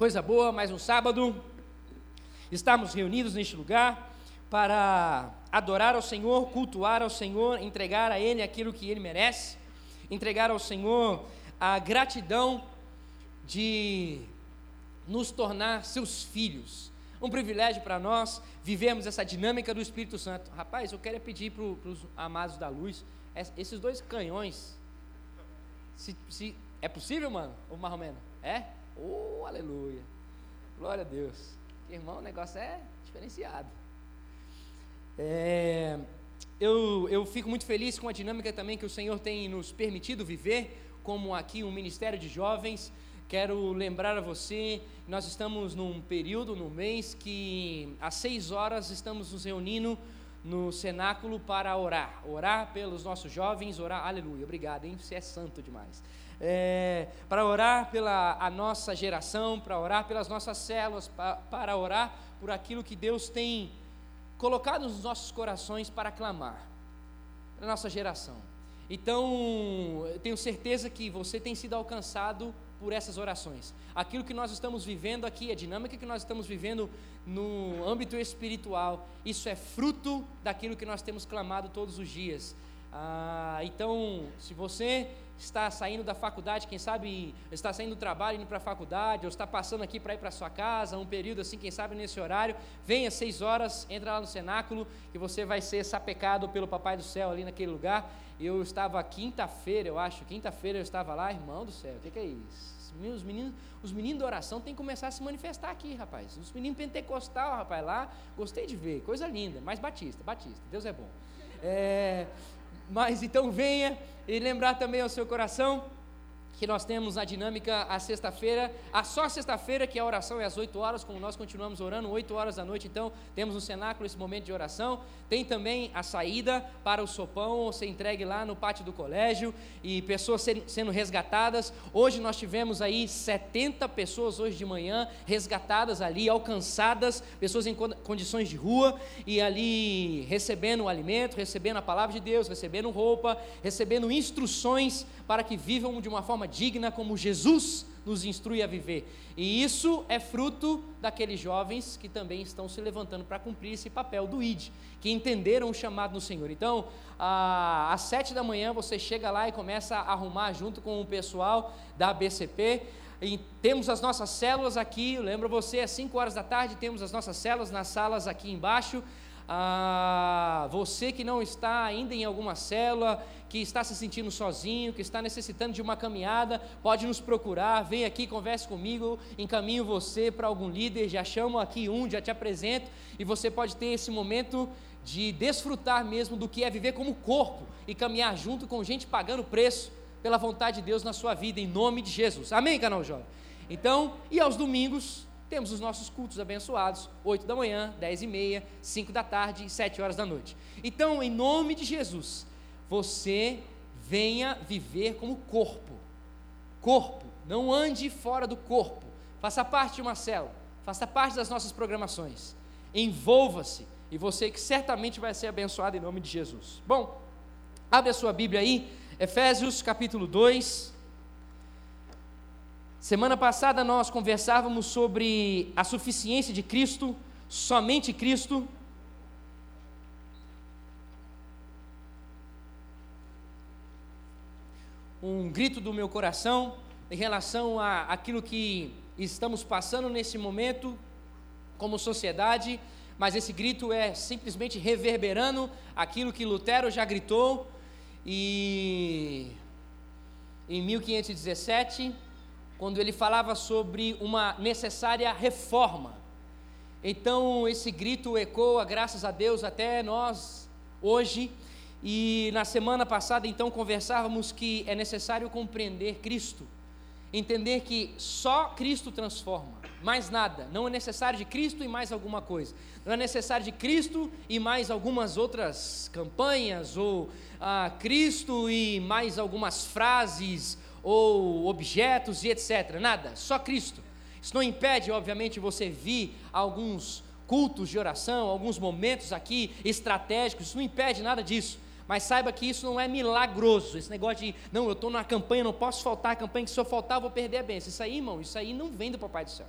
Coisa boa, mais um sábado. Estamos reunidos neste lugar para adorar ao Senhor, cultuar ao Senhor, entregar a Ele aquilo que Ele merece, entregar ao Senhor a gratidão de nos tornar seus filhos. Um privilégio para nós vivermos essa dinâmica do Espírito Santo. Rapaz, eu quero pedir para os amados da luz, esses dois canhões, se, se é possível, mano? Ou mais ou menos? É? Oh, aleluia. Glória a Deus. Irmão, o negócio é diferenciado. É, eu, eu fico muito feliz com a dinâmica também que o Senhor tem nos permitido viver, como aqui um ministério de jovens. Quero lembrar a você, nós estamos num período, num mês, que às seis horas estamos nos reunindo no cenáculo para orar. Orar pelos nossos jovens, orar, aleluia, obrigado, hein? Você é santo demais é, para orar pela a nossa geração, para orar pelas nossas células, para, para orar por aquilo que Deus tem colocado nos nossos corações para clamar, para a nossa geração. Então, eu tenho certeza que você tem sido alcançado por essas orações. Aquilo que nós estamos vivendo aqui, a dinâmica que nós estamos vivendo no âmbito espiritual, isso é fruto daquilo que nós temos clamado todos os dias. Ah, então, se você está saindo da faculdade, quem sabe está saindo do trabalho, indo para a faculdade, ou está passando aqui para ir para sua casa, um período assim, quem sabe nesse horário, venha às seis horas, entra lá no cenáculo, que você vai ser sapecado pelo Papai do Céu ali naquele lugar. Eu estava quinta-feira, eu acho, quinta-feira eu estava lá, irmão do céu, o que, que é isso? Os meninos, os meninos da oração têm que começar a se manifestar aqui, rapaz. Os meninos pentecostal, rapaz, lá, gostei de ver, coisa linda, mas Batista, Batista, Deus é bom. É, mas então venha e lembrar também ao seu coração que nós temos a dinâmica a sexta-feira, a só sexta-feira que a oração é às 8 horas, como nós continuamos orando, 8 horas da noite, então temos no cenáculo esse momento de oração. Tem também a saída para o sopão, ser entregue lá no pátio do colégio e pessoas sendo resgatadas. Hoje nós tivemos aí 70 pessoas hoje de manhã resgatadas ali, alcançadas, pessoas em condições de rua e ali recebendo o alimento, recebendo a palavra de Deus, recebendo roupa, recebendo instruções para que vivam de uma forma digna como Jesus nos instrui a viver. E isso é fruto daqueles jovens que também estão se levantando para cumprir esse papel do ID, que entenderam o chamado do Senhor. Então, às sete da manhã você chega lá e começa a arrumar junto com o pessoal da BCP. E temos as nossas células aqui, lembro você, às 5 horas da tarde temos as nossas células nas salas aqui embaixo. Ah, você que não está ainda em alguma célula, que está se sentindo sozinho, que está necessitando de uma caminhada, pode nos procurar, vem aqui, converse comigo, encaminho você para algum líder, já chamo aqui um, já te apresento, e você pode ter esse momento de desfrutar mesmo do que é viver como corpo e caminhar junto com gente pagando preço pela vontade de Deus na sua vida, em nome de Jesus. Amém, canal jovem? Então, e aos domingos, temos os nossos cultos abençoados, 8 da manhã, 10 e meia, 5 da tarde e 7 horas da noite. Então, em nome de Jesus, você venha viver como corpo. Corpo, não ande fora do corpo. Faça parte de uma célula, faça parte das nossas programações. Envolva-se e você que certamente vai ser abençoado em nome de Jesus. Bom, abre a sua Bíblia aí, Efésios capítulo 2. Semana passada nós conversávamos sobre a suficiência de Cristo, somente Cristo. Um grito do meu coração em relação a aquilo que estamos passando nesse momento como sociedade, mas esse grito é simplesmente reverberando aquilo que Lutero já gritou e em 1517 quando ele falava sobre uma necessária reforma. Então, esse grito ecoa, graças a Deus, até nós hoje. E na semana passada, então, conversávamos que é necessário compreender Cristo, entender que só Cristo transforma, mais nada. Não é necessário de Cristo e mais alguma coisa. Não é necessário de Cristo e mais algumas outras campanhas, ou ah, Cristo e mais algumas frases, ou objetos e etc. Nada, só Cristo. Isso não impede, obviamente, você vir alguns cultos de oração, alguns momentos aqui estratégicos, isso não impede nada disso. Mas saiba que isso não é milagroso. Esse negócio de, não, eu estou na campanha, não posso faltar a campanha, que se eu faltar eu vou perder a bênção. Isso aí, irmão, isso aí não vem do Papai do Céu.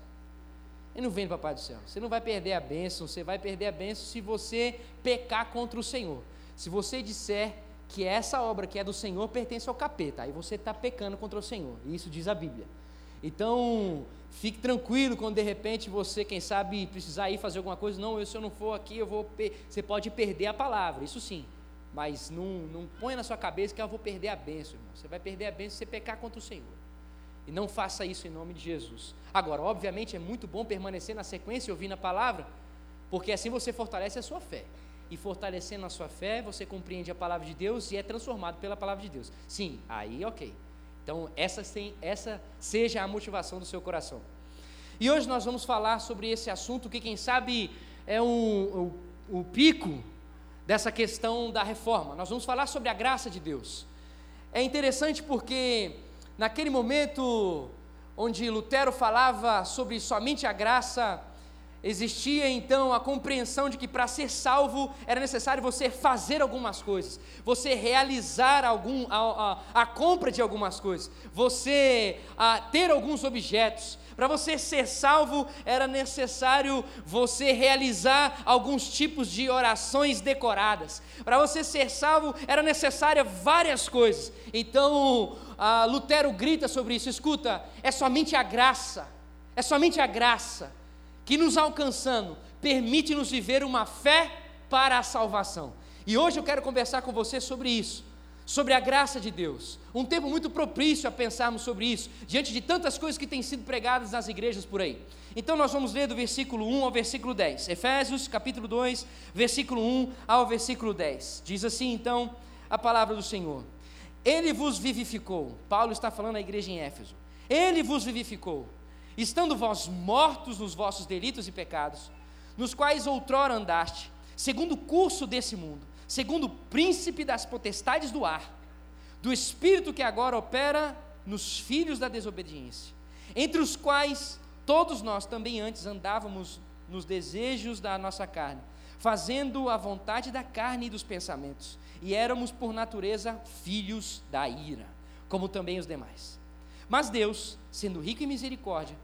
Ele não vem do Papai do Céu. Você não vai perder a bênção, você vai perder a bênção se você pecar contra o Senhor. Se você disser que essa obra que é do Senhor pertence ao capeta, aí você está pecando contra o Senhor. Isso diz a Bíblia. Então, fique tranquilo quando de repente você, quem sabe, precisar ir fazer alguma coisa. Não, se eu não for aqui, eu vou. Você pode perder a palavra, isso sim. Mas não, não ponha na sua cabeça que eu vou perder a bênção, irmão. Você vai perder a bênção se você pecar contra o Senhor. E não faça isso em nome de Jesus. Agora, obviamente, é muito bom permanecer na sequência e ouvir a palavra, porque assim você fortalece a sua fé. E fortalecendo a sua fé, você compreende a palavra de Deus e é transformado pela palavra de Deus. Sim, aí ok. Então, essa, essa seja a motivação do seu coração. E hoje nós vamos falar sobre esse assunto que, quem sabe, é o, o pico dessa questão da reforma. Nós vamos falar sobre a graça de Deus. É interessante porque, naquele momento onde Lutero falava sobre somente a graça, Existia então a compreensão de que para ser salvo era necessário você fazer algumas coisas, você realizar algum, a, a, a compra de algumas coisas, você ter alguns objetos. Para você ser salvo era necessário você realizar alguns tipos de orações decoradas. Para você ser salvo era necessária várias coisas. Então Lutero grita sobre isso: escuta, é somente a graça, é somente a graça que nos alcançando, permite-nos viver uma fé para a salvação. E hoje eu quero conversar com você sobre isso, sobre a graça de Deus. Um tempo muito propício a pensarmos sobre isso, diante de tantas coisas que têm sido pregadas nas igrejas por aí. Então nós vamos ler do versículo 1 ao versículo 10. Efésios, capítulo 2, versículo 1 ao versículo 10. Diz assim então a palavra do Senhor: Ele vos vivificou. Paulo está falando à igreja em Éfeso. Ele vos vivificou estando vós mortos nos vossos delitos e pecados, nos quais outrora andaste, segundo o curso desse mundo, segundo o príncipe das potestades do ar, do espírito que agora opera nos filhos da desobediência, entre os quais todos nós também antes andávamos nos desejos da nossa carne, fazendo a vontade da carne e dos pensamentos, e éramos por natureza filhos da ira, como também os demais. Mas Deus, sendo rico em misericórdia,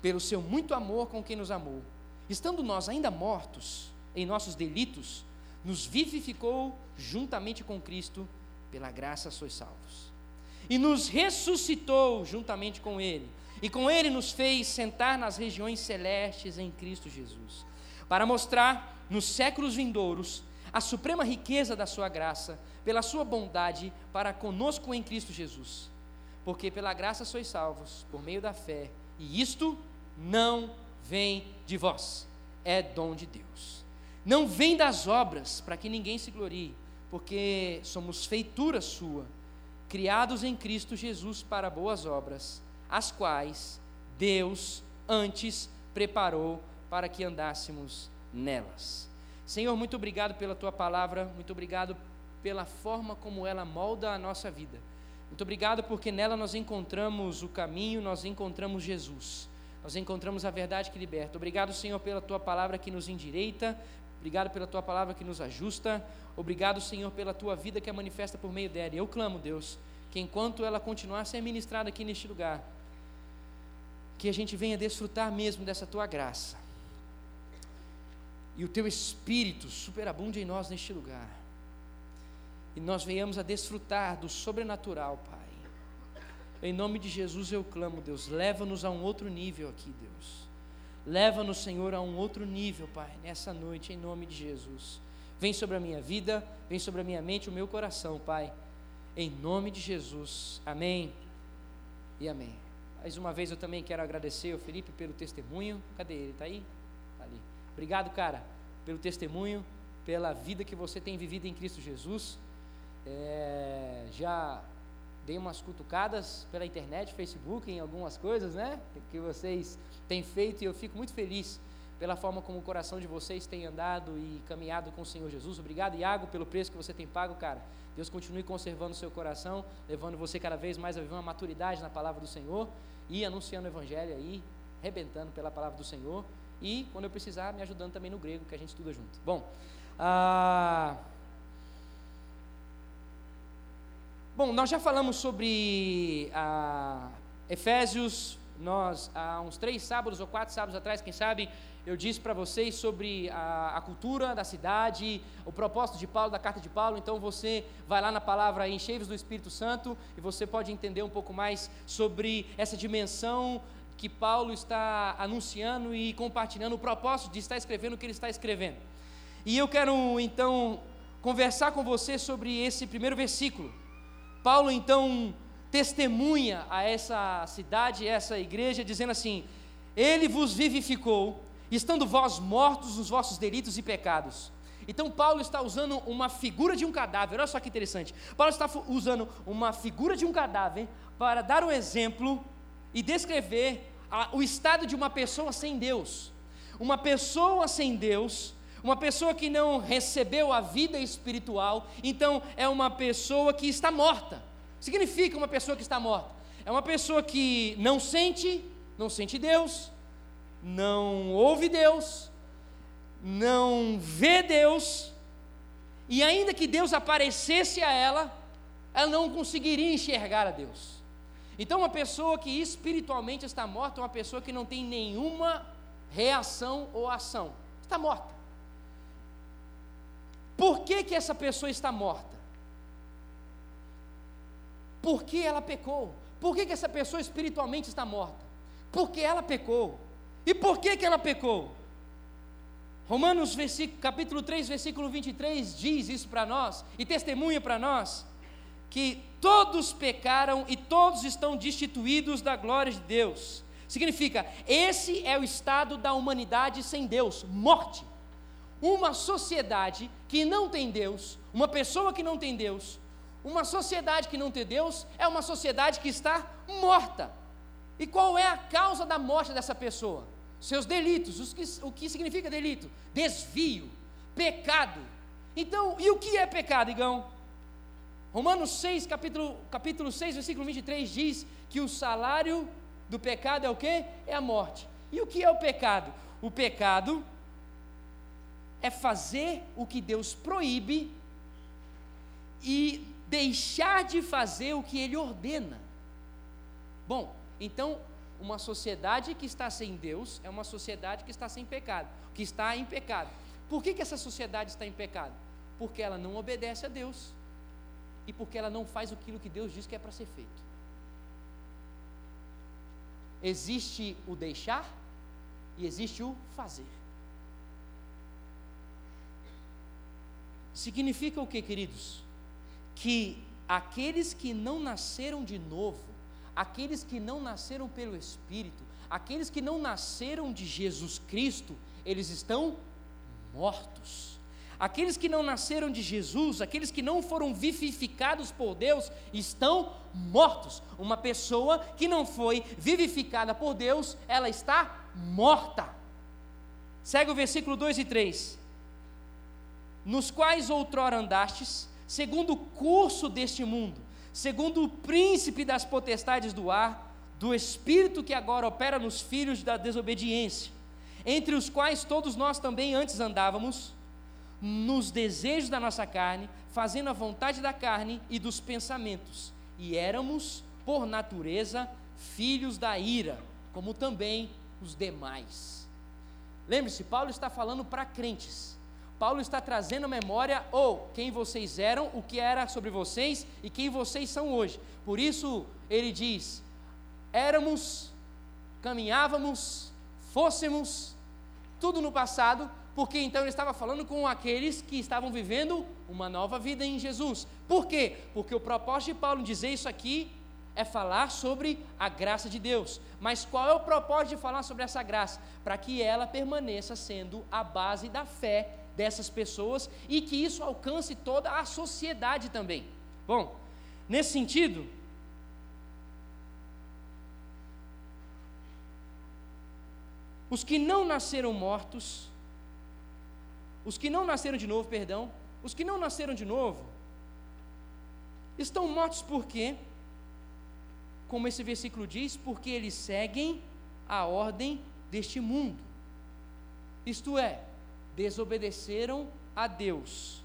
pelo seu muito amor com quem nos amou, estando nós ainda mortos em nossos delitos, nos vivificou juntamente com Cristo, pela graça sois salvos. E nos ressuscitou juntamente com Ele, e com Ele nos fez sentar nas regiões celestes em Cristo Jesus, para mostrar nos séculos vindouros a suprema riqueza da Sua graça, pela Sua bondade para conosco em Cristo Jesus porque pela graça sois salvos, por meio da fé, e isto não vem de vós, é dom de Deus. Não vem das obras, para que ninguém se glorie, porque somos feitura sua, criados em Cristo Jesus para boas obras, as quais Deus antes preparou para que andássemos nelas. Senhor, muito obrigado pela tua palavra, muito obrigado pela forma como ela molda a nossa vida. Muito obrigado porque nela nós encontramos o caminho, nós encontramos Jesus. Nós encontramos a verdade que liberta. Obrigado, Senhor, pela tua palavra que nos endireita. Obrigado pela tua palavra que nos ajusta. Obrigado, Senhor, pela tua vida que é manifesta por meio dela. E eu clamo, Deus, que enquanto ela continuar a ser ministrada aqui neste lugar, que a gente venha desfrutar mesmo dessa tua graça. E o teu espírito superabunde em nós neste lugar e nós venhamos a desfrutar do sobrenatural, Pai. Em nome de Jesus eu clamo, Deus, leva-nos a um outro nível aqui, Deus. Leva-nos, Senhor, a um outro nível, Pai, nessa noite, em nome de Jesus. Vem sobre a minha vida, vem sobre a minha mente, o meu coração, Pai. Em nome de Jesus. Amém e amém. Mais uma vez eu também quero agradecer ao Felipe pelo testemunho. Cadê ele? Está aí? Está ali. Obrigado, cara, pelo testemunho, pela vida que você tem vivido em Cristo Jesus. É, já dei umas cutucadas pela internet, Facebook, em algumas coisas, né? Que vocês têm feito e eu fico muito feliz pela forma como o coração de vocês tem andado e caminhado com o Senhor Jesus. Obrigado, Iago, pelo preço que você tem pago, cara. Deus continue conservando o seu coração, levando você cada vez mais a viver uma maturidade na palavra do Senhor e anunciando o Evangelho aí, rebentando pela palavra do Senhor e, quando eu precisar, me ajudando também no grego, que a gente estuda junto. Bom, ah. Bom, nós já falamos sobre a Efésios, nós, há uns três sábados ou quatro sábados atrás, quem sabe, eu disse para vocês sobre a, a, cultura da cidade, o propósito de Paulo, da carta de Paulo. Então você vai lá na palavra encheios do Espírito Santo e você pode entender um pouco mais sobre essa dimensão que Paulo está anunciando e compartilhando, o propósito de estar escrevendo o que ele está escrevendo. E eu quero então conversar com você sobre esse primeiro versículo. Paulo então testemunha a essa cidade, a essa igreja, dizendo assim: Ele vos vivificou, estando vós mortos nos vossos delitos e pecados. Então, Paulo está usando uma figura de um cadáver, olha só que interessante. Paulo está usando uma figura de um cadáver para dar um exemplo e descrever a, o estado de uma pessoa sem Deus. Uma pessoa sem Deus, uma pessoa que não recebeu a vida espiritual, então é uma pessoa que está morta significa uma pessoa que está morta? É uma pessoa que não sente, não sente Deus, não ouve Deus, não vê Deus, e ainda que Deus aparecesse a ela, ela não conseguiria enxergar a Deus. Então, uma pessoa que espiritualmente está morta é uma pessoa que não tem nenhuma reação ou ação, está morta. Por que, que essa pessoa está morta? Por que ela pecou? Por que, que essa pessoa espiritualmente está morta? Porque ela pecou. E por que, que ela pecou? Romanos capítulo 3, versículo 23 diz isso para nós e testemunha para nós que todos pecaram e todos estão destituídos da glória de Deus. Significa, esse é o estado da humanidade sem Deus, morte. Uma sociedade que não tem Deus, uma pessoa que não tem Deus, uma sociedade que não tem Deus é uma sociedade que está morta. E qual é a causa da morte dessa pessoa? Seus delitos. Que, o que significa delito? Desvio, pecado. Então, e o que é pecado, Igão? Romanos 6, capítulo, capítulo 6, versículo 23 diz que o salário do pecado é o que? É a morte. E o que é o pecado? O pecado é fazer o que Deus proíbe e deixar de fazer o que ele ordena. Bom, então, uma sociedade que está sem Deus é uma sociedade que está sem pecado, que está em pecado. Por que, que essa sociedade está em pecado? Porque ela não obedece a Deus e porque ela não faz aquilo que Deus diz que é para ser feito. Existe o deixar e existe o fazer. Significa o que, queridos? que aqueles que não nasceram de novo, aqueles que não nasceram pelo Espírito, aqueles que não nasceram de Jesus Cristo, eles estão mortos. Aqueles que não nasceram de Jesus, aqueles que não foram vivificados por Deus, estão mortos. Uma pessoa que não foi vivificada por Deus, ela está morta. Segue o versículo 2 e 3. Nos quais outrora andastes, segundo o curso deste mundo, segundo o príncipe das potestades do ar, do espírito que agora opera nos filhos da desobediência, entre os quais todos nós também antes andávamos, nos desejos da nossa carne, fazendo a vontade da carne e dos pensamentos, e éramos, por natureza, filhos da ira, como também os demais. Lembre-se, Paulo está falando para crentes Paulo está trazendo à memória ou quem vocês eram, o que era sobre vocês e quem vocês são hoje. Por isso ele diz: éramos, caminhávamos, fôssemos, tudo no passado, porque então ele estava falando com aqueles que estavam vivendo uma nova vida em Jesus. Por quê? Porque o propósito de Paulo dizer isso aqui é falar sobre a graça de Deus. Mas qual é o propósito de falar sobre essa graça? Para que ela permaneça sendo a base da fé dessas pessoas e que isso alcance toda a sociedade também. Bom, nesse sentido, os que não nasceram mortos, os que não nasceram de novo, perdão, os que não nasceram de novo, estão mortos por quê? Como esse versículo diz, porque eles seguem a ordem deste mundo. Isto é, desobedeceram a Deus.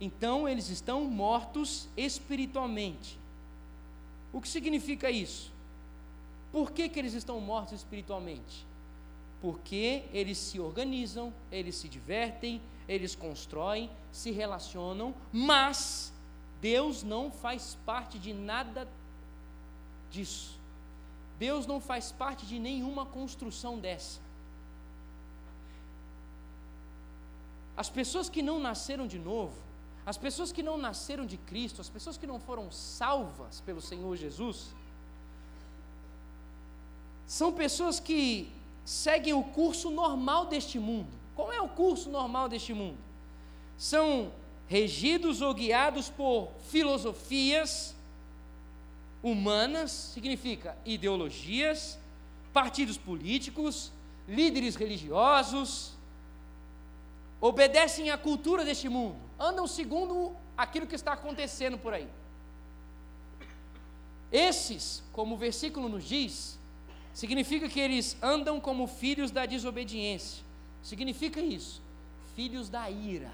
Então eles estão mortos espiritualmente. O que significa isso? Por que, que eles estão mortos espiritualmente? Porque eles se organizam, eles se divertem, eles constroem, se relacionam, mas Deus não faz parte de nada disso. Deus não faz parte de nenhuma construção dessa. As pessoas que não nasceram de novo, as pessoas que não nasceram de Cristo, as pessoas que não foram salvas pelo Senhor Jesus, são pessoas que seguem o curso normal deste mundo. Qual é o curso normal deste mundo? São regidos ou guiados por filosofias humanas, significa ideologias, partidos políticos, líderes religiosos, obedecem à cultura deste mundo, andam segundo aquilo que está acontecendo por aí. Esses, como o versículo nos diz, significa que eles andam como filhos da desobediência. Significa isso, filhos da ira.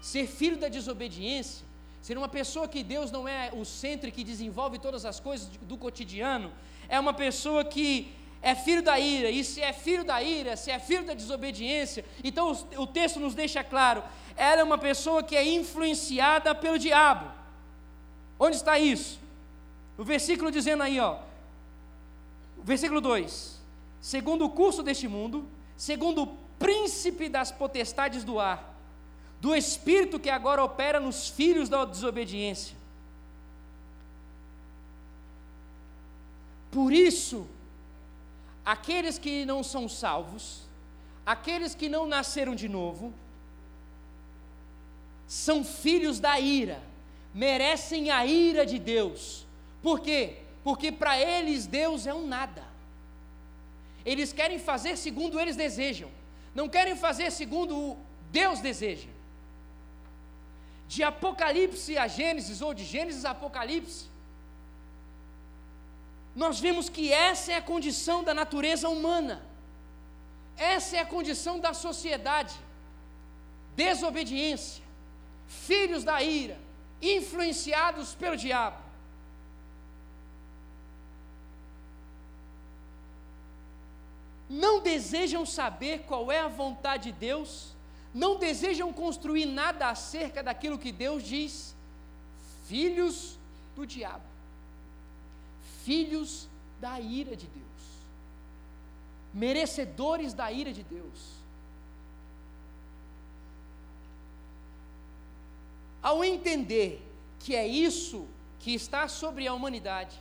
Ser filho da desobediência, ser uma pessoa que Deus não é o centro que desenvolve todas as coisas do cotidiano, é uma pessoa que é filho da ira, e se é filho da ira, se é filho da desobediência, então o, o texto nos deixa claro, ela é uma pessoa que é influenciada pelo diabo. Onde está isso? O versículo dizendo aí, ó, versículo 2: segundo o curso deste mundo, segundo o príncipe das potestades do ar, do espírito que agora opera nos filhos da desobediência. Por isso, aqueles que não são salvos, aqueles que não nasceram de novo, são filhos da ira, merecem a ira de Deus. Por quê? Porque para eles Deus é um nada. Eles querem fazer segundo eles desejam, não querem fazer segundo Deus deseja. De Apocalipse a Gênesis, ou de Gênesis a Apocalipse, nós vemos que essa é a condição da natureza humana, essa é a condição da sociedade: desobediência, filhos da ira, influenciados pelo diabo. Não desejam saber qual é a vontade de Deus, não desejam construir nada acerca daquilo que Deus diz, filhos do diabo filhos da ira de Deus, merecedores da ira de Deus. Ao entender que é isso que está sobre a humanidade,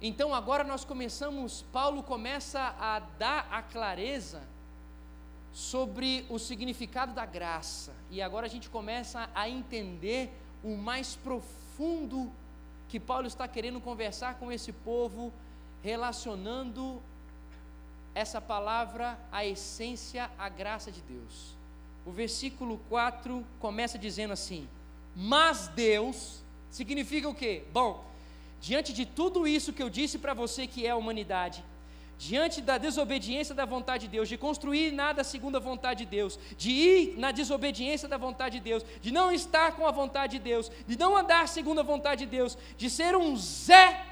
então agora nós começamos, Paulo começa a dar a clareza sobre o significado da graça, e agora a gente começa a entender o mais profundo que Paulo está querendo conversar com esse povo, relacionando essa palavra à essência, à graça de Deus. O versículo 4 começa dizendo assim: Mas Deus, significa o quê? Bom, diante de tudo isso que eu disse para você que é a humanidade, diante da desobediência da vontade de Deus, de construir nada segundo a vontade de Deus, de ir na desobediência da vontade de Deus, de não estar com a vontade de Deus, de não andar segundo a vontade de Deus, de ser um Zé,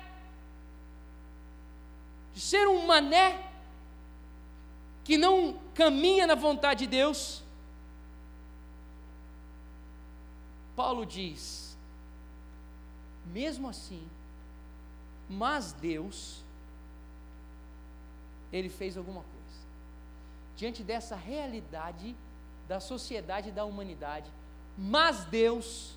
de ser um mané, que não caminha na vontade de Deus. Paulo diz, mesmo assim, mas Deus, ele fez alguma coisa. Diante dessa realidade da sociedade e da humanidade, mas Deus,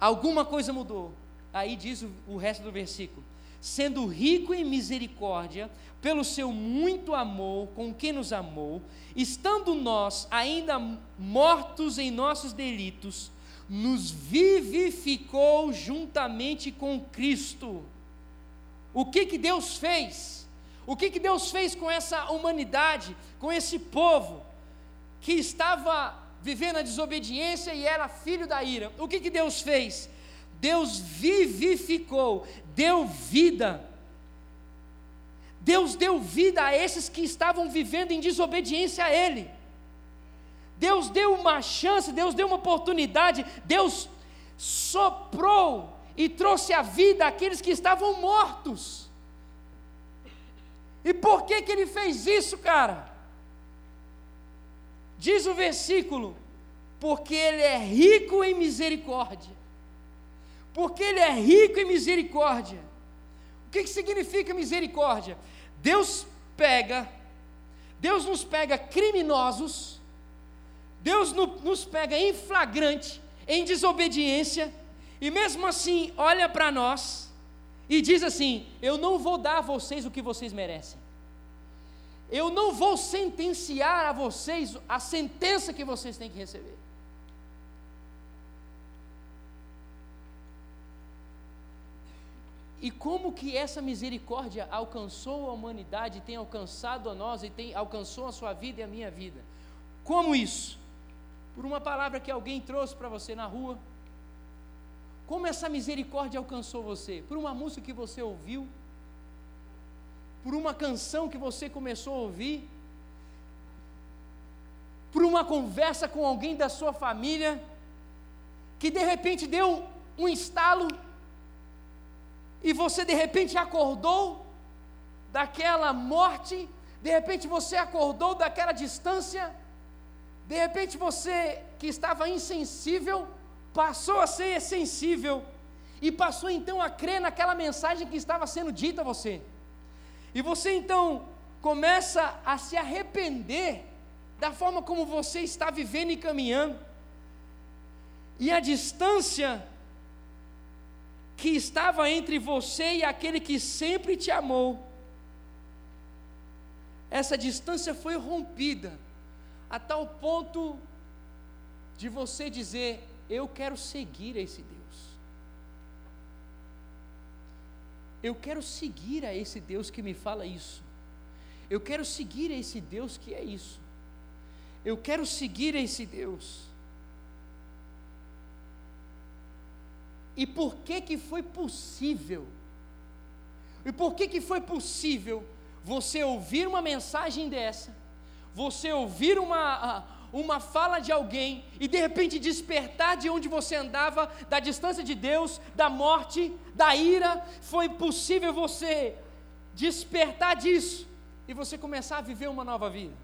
alguma coisa mudou. Aí diz o, o resto do versículo: sendo rico em misericórdia, pelo seu muito amor com quem nos amou, estando nós ainda mortos em nossos delitos, nos vivificou juntamente com Cristo. O que que Deus fez? O que, que Deus fez com essa humanidade, com esse povo que estava vivendo a desobediência e era filho da ira? O que, que Deus fez? Deus vivificou, deu vida. Deus deu vida a esses que estavam vivendo em desobediência a Ele. Deus deu uma chance, Deus deu uma oportunidade, Deus soprou e trouxe à vida aqueles que estavam mortos. E por que que ele fez isso, cara? Diz o versículo: porque ele é rico em misericórdia. Porque ele é rico em misericórdia. O que, que significa misericórdia? Deus pega, Deus nos pega criminosos, Deus no, nos pega em flagrante, em desobediência, e mesmo assim olha para nós e diz assim: Eu não vou dar a vocês o que vocês merecem. Eu não vou sentenciar a vocês a sentença que vocês têm que receber. E como que essa misericórdia alcançou a humanidade, tem alcançado a nós e tem alcançou a sua vida e a minha vida? Como isso? Por uma palavra que alguém trouxe para você na rua. Como essa misericórdia alcançou você? Por uma música que você ouviu? Por uma canção que você começou a ouvir? Por uma conversa com alguém da sua família que de repente deu um estalo e você de repente acordou daquela morte, de repente você acordou daquela distância, de repente você que estava insensível, passou a ser sensível e passou então a crer naquela mensagem que estava sendo dita a você. E você então começa a se arrepender da forma como você está vivendo e caminhando. E a distância que estava entre você e aquele que sempre te amou. Essa distância foi rompida a tal ponto de você dizer: Eu quero seguir esse Deus. Eu quero seguir a esse Deus que me fala isso. Eu quero seguir a esse Deus que é isso. Eu quero seguir a esse Deus. E por que que foi possível? E por que que foi possível você ouvir uma mensagem dessa, você ouvir uma, uma fala de alguém e de repente despertar de onde você andava, da distância de Deus, da morte, da ira, foi possível você despertar disso e você começar a viver uma nova vida.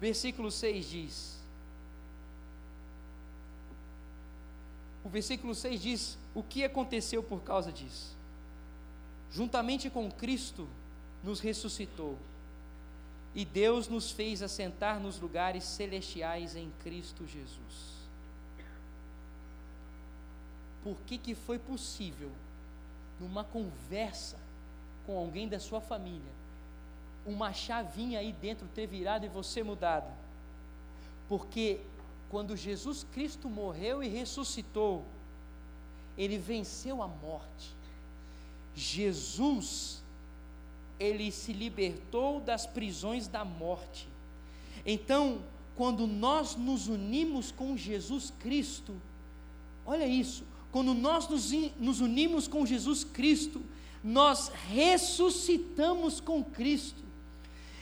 Versículo 6 diz: o versículo 6 diz: O que aconteceu por causa disso? Juntamente com Cristo, nos ressuscitou, e Deus nos fez assentar nos lugares celestiais em Cristo Jesus. Por que, que foi possível, numa conversa com alguém da sua família, uma chavinha aí dentro ter virado e você mudado? Porque quando Jesus Cristo morreu e ressuscitou, ele venceu a morte. Jesus, ele se libertou das prisões da morte. Então, quando nós nos unimos com Jesus Cristo, olha isso, quando nós nos, nos unimos com Jesus Cristo, nós ressuscitamos com Cristo.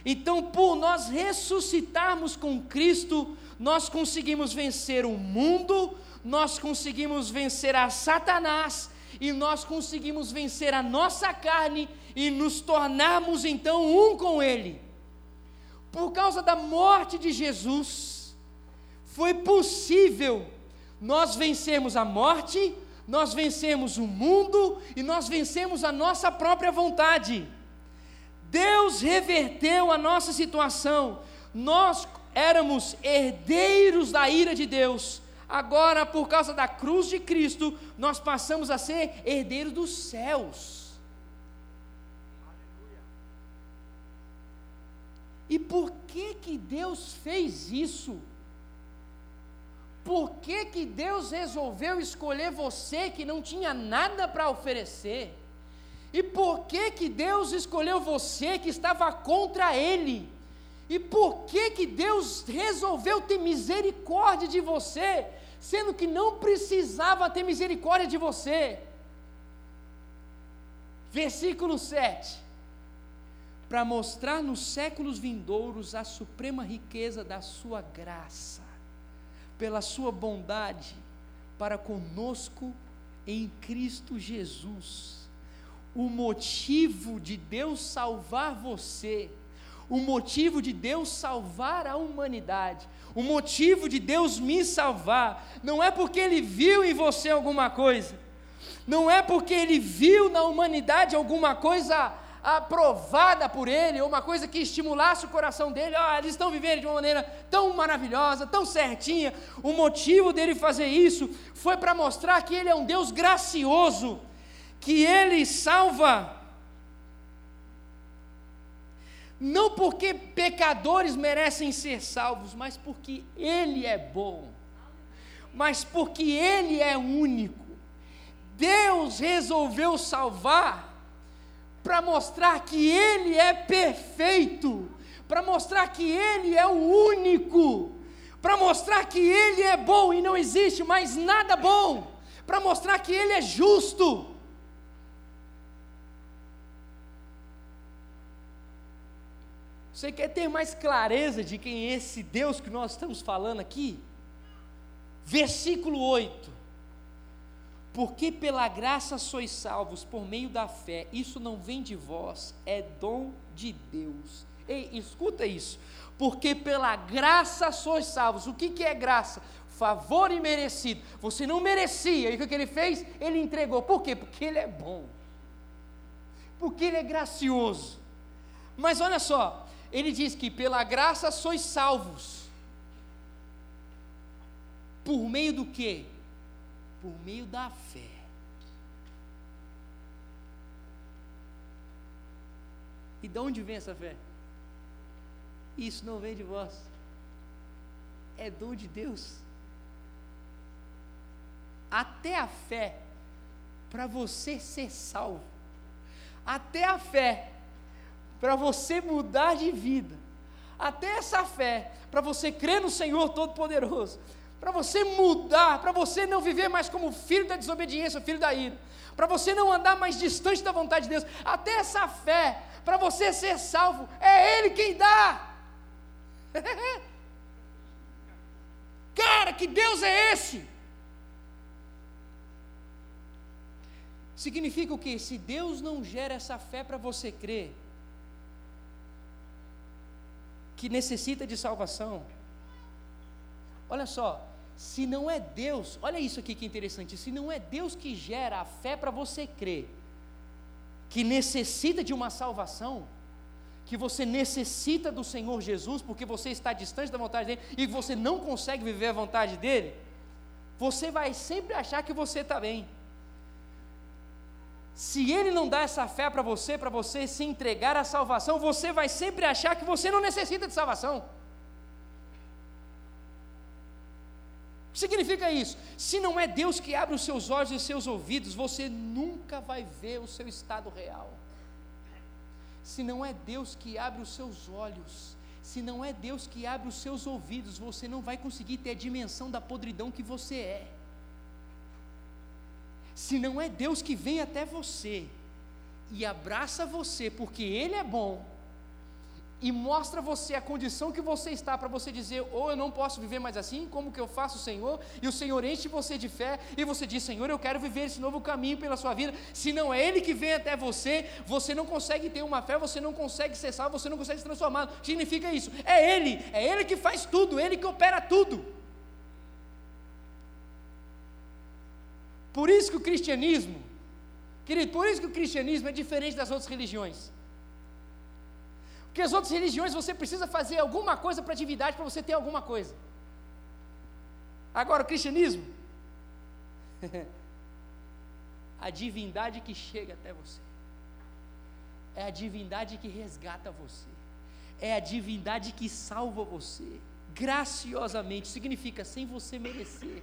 Então, por nós ressuscitarmos com Cristo, nós conseguimos vencer o mundo, nós conseguimos vencer a Satanás e nós conseguimos vencer a nossa carne e nos tornarmos então um com Ele. Por causa da morte de Jesus, foi possível nós vencermos a morte, nós vencemos o mundo e nós vencemos a nossa própria vontade. Deus reverteu a nossa situação. Nós éramos herdeiros da ira de Deus. Agora, por causa da cruz de Cristo, nós passamos a ser herdeiros dos céus. E por que que Deus fez isso? Por que que Deus resolveu escolher você que não tinha nada para oferecer? E por que que Deus escolheu você que estava contra ele? E por que que Deus resolveu ter misericórdia de você, sendo que não precisava ter misericórdia de você? Versículo 7. Para mostrar nos séculos vindouros a suprema riqueza da sua graça, pela sua bondade, para conosco em Cristo Jesus. O motivo de Deus salvar você, o motivo de Deus salvar a humanidade, o motivo de Deus me salvar, não é porque Ele viu em você alguma coisa, não é porque Ele viu na humanidade alguma coisa aprovada por Ele, ou uma coisa que estimulasse o coração dele, oh, eles estão vivendo de uma maneira tão maravilhosa, tão certinha. O motivo dele fazer isso foi para mostrar que Ele é um Deus gracioso, que Ele salva não porque pecadores merecem ser salvos, mas porque Ele é bom, mas porque Ele é único. Deus resolveu salvar para mostrar que Ele é perfeito, para mostrar que Ele é o único, para mostrar que Ele é bom e não existe mais nada bom, para mostrar que Ele é justo. Você quer ter mais clareza de quem é esse Deus que nós estamos falando aqui? Versículo 8: Porque pela graça sois salvos por meio da fé, isso não vem de vós, é dom de Deus. Ei, escuta isso. Porque pela graça sois salvos. O que, que é graça? Favor imerecido. Você não merecia, e o que ele fez? Ele entregou. Por quê? Porque ele é bom. Porque ele é gracioso. Mas olha só, ele diz que pela graça sois salvos. Por meio do quê? Por meio da fé. E de onde vem essa fé? Isso não vem de vós. É dom de Deus. Até a fé, para você ser salvo, até a fé para você mudar de vida. Até essa fé, para você crer no Senhor Todo-Poderoso, para você mudar, para você não viver mais como filho da desobediência, filho da ira, para você não andar mais distante da vontade de Deus, até essa fé, para você ser salvo, é Ele quem dá. Cara, que Deus é esse? Significa o que? Se Deus não gera essa fé para você crer, que necessita de salvação. Olha só, se não é Deus, olha isso aqui que interessante, se não é Deus que gera a fé para você crer, que necessita de uma salvação, que você necessita do Senhor Jesus, porque você está distante da vontade dele e você não consegue viver a vontade dele, você vai sempre achar que você está bem. Se ele não dá essa fé para você, para você se entregar à salvação, você vai sempre achar que você não necessita de salvação. O que significa isso? Se não é Deus que abre os seus olhos e os seus ouvidos, você nunca vai ver o seu estado real. Se não é Deus que abre os seus olhos, se não é Deus que abre os seus ouvidos, você não vai conseguir ter a dimensão da podridão que você é se não é Deus que vem até você e abraça você, porque Ele é bom, e mostra você a condição que você está para você dizer, ou oh, eu não posso viver mais assim, como que eu faço, Senhor? E o Senhor enche você de fé e você diz, Senhor, eu quero viver esse novo caminho pela sua vida. Se não é Ele que vem até você, você não consegue ter uma fé, você não consegue salvo, você não consegue se transformar. Significa isso? É Ele, é Ele que faz tudo, Ele que opera tudo. Por isso que o cristianismo, querido, por isso que o cristianismo é diferente das outras religiões. Porque as outras religiões você precisa fazer alguma coisa para divindade para você ter alguma coisa. Agora, o cristianismo, a divindade que chega até você, é a divindade que resgata você, é a divindade que salva você, graciosamente, significa sem você merecer.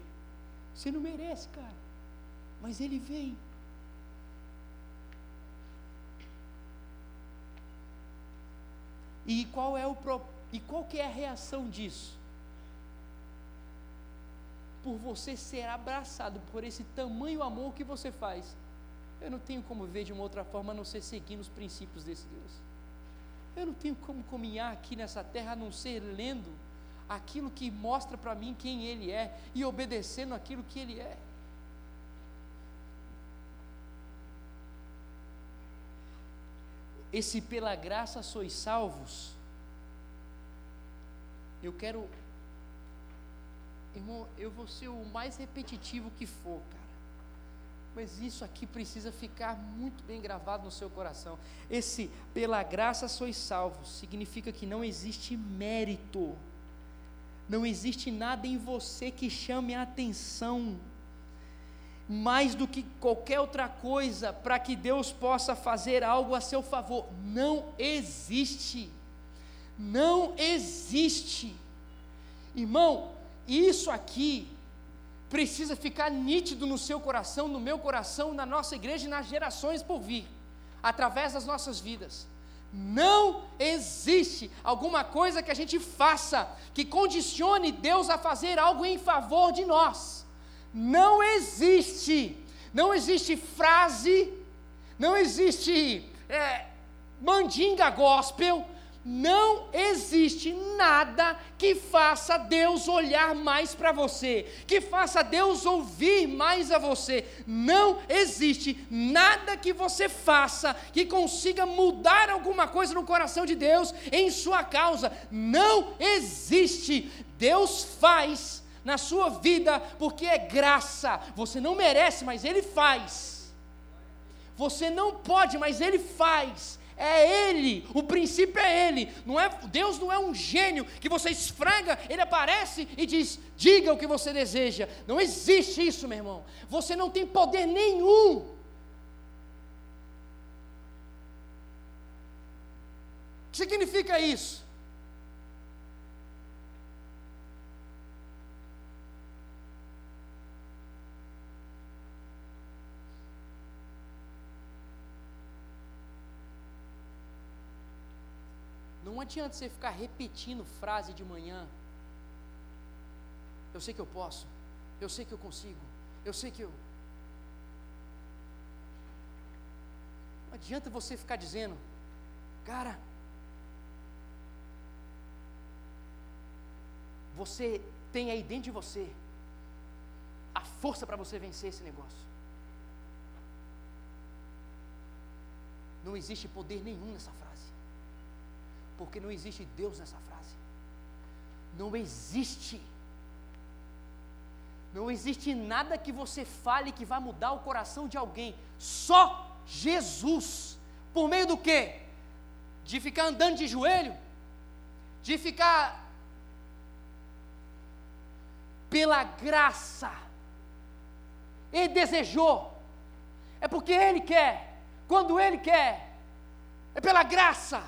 Você não merece, cara mas ele vem. E qual é o e qual que é a reação disso? Por você ser abraçado por esse tamanho amor que você faz. Eu não tenho como ver de uma outra forma a não ser seguindo os princípios desse Deus. Eu não tenho como caminhar aqui nessa terra a não ser lendo aquilo que mostra para mim quem Ele é e obedecendo aquilo que Ele é. Esse pela graça sois salvos, eu quero, irmão, eu vou ser o mais repetitivo que for, cara. Mas isso aqui precisa ficar muito bem gravado no seu coração. Esse pela graça sois salvos significa que não existe mérito, não existe nada em você que chame a atenção mais do que qualquer outra coisa para que Deus possa fazer algo a seu favor. Não existe. Não existe. Irmão, isso aqui precisa ficar nítido no seu coração, no meu coração, na nossa igreja e nas gerações por vir, através das nossas vidas. Não existe alguma coisa que a gente faça que condicione Deus a fazer algo em favor de nós. Não existe, não existe frase, não existe é, mandinga gospel, não existe nada que faça Deus olhar mais para você, que faça Deus ouvir mais a você. Não existe nada que você faça que consiga mudar alguma coisa no coração de Deus em sua causa. Não existe. Deus faz na sua vida, porque é graça. Você não merece, mas Ele faz. Você não pode, mas Ele faz. É Ele, o princípio é Ele. Não é, Deus não é um gênio que você esfrega, Ele aparece e diz: diga o que você deseja. Não existe isso, meu irmão. Você não tem poder nenhum. O que significa isso? Não adianta você ficar repetindo frase de manhã. Eu sei que eu posso. Eu sei que eu consigo. Eu sei que eu. Não adianta você ficar dizendo, cara, você tem aí dentro de você a força para você vencer esse negócio. Não existe poder nenhum nessa frase porque não existe Deus nessa frase. Não existe. Não existe nada que você fale que vai mudar o coração de alguém. Só Jesus. Por meio do quê? De ficar andando de joelho? De ficar pela graça. Ele desejou. É porque ele quer. Quando ele quer. É pela graça.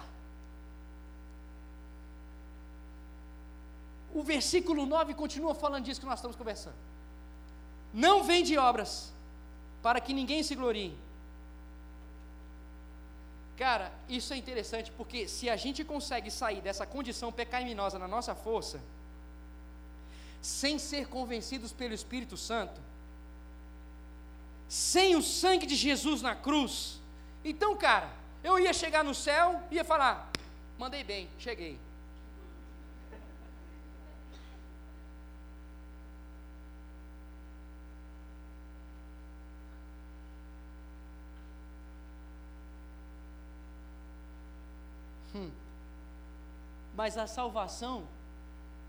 O versículo 9 continua falando disso que nós estamos conversando. Não vem de obras, para que ninguém se glorie. Cara, isso é interessante porque se a gente consegue sair dessa condição pecaminosa na nossa força, sem ser convencidos pelo Espírito Santo, sem o sangue de Jesus na cruz, então, cara, eu ia chegar no céu ia falar: mandei bem, cheguei. Hum. Mas a salvação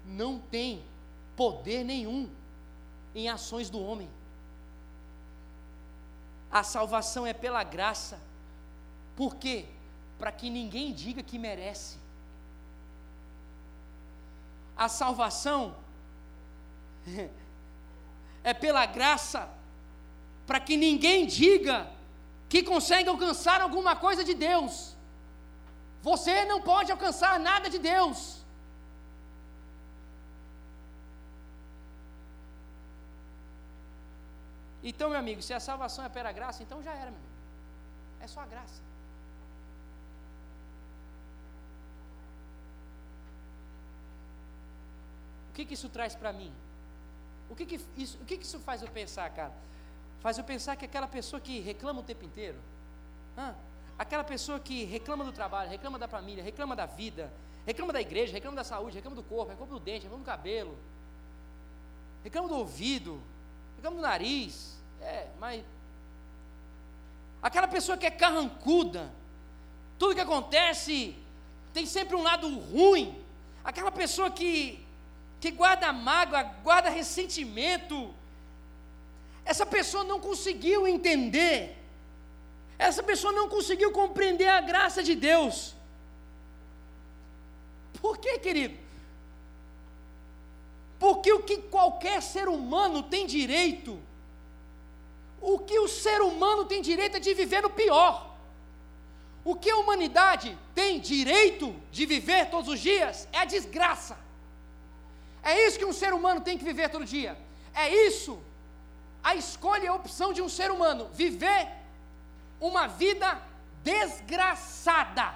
não tem poder nenhum em ações do homem. A salvação é pela graça. Por quê? Para que ninguém diga que merece. A salvação é pela graça, para que ninguém diga que consegue alcançar alguma coisa de Deus. Você não pode alcançar nada de Deus. Então, meu amigo, se a salvação é pela graça, então já era, meu amigo. É só a graça. O que, que isso traz para mim? O, que, que, isso, o que, que isso faz eu pensar, cara? Faz eu pensar que aquela pessoa que reclama o tempo inteiro, ah, Aquela pessoa que reclama do trabalho, reclama da família, reclama da vida, reclama da igreja, reclama da saúde, reclama do corpo, reclama do dente, reclama do cabelo, reclama do ouvido, reclama do nariz. É, mas. Aquela pessoa que é carrancuda, Tudo que acontece tem sempre um lado ruim. Aquela pessoa que, que guarda mágoa, guarda ressentimento, essa pessoa não conseguiu entender, essa pessoa não conseguiu compreender a graça de Deus. Por quê, querido? Porque o que qualquer ser humano tem direito, o que o ser humano tem direito é de viver no pior. O que a humanidade tem direito de viver todos os dias é a desgraça. É isso que um ser humano tem que viver todo dia. É isso a escolha e a opção de um ser humano viver uma vida desgraçada.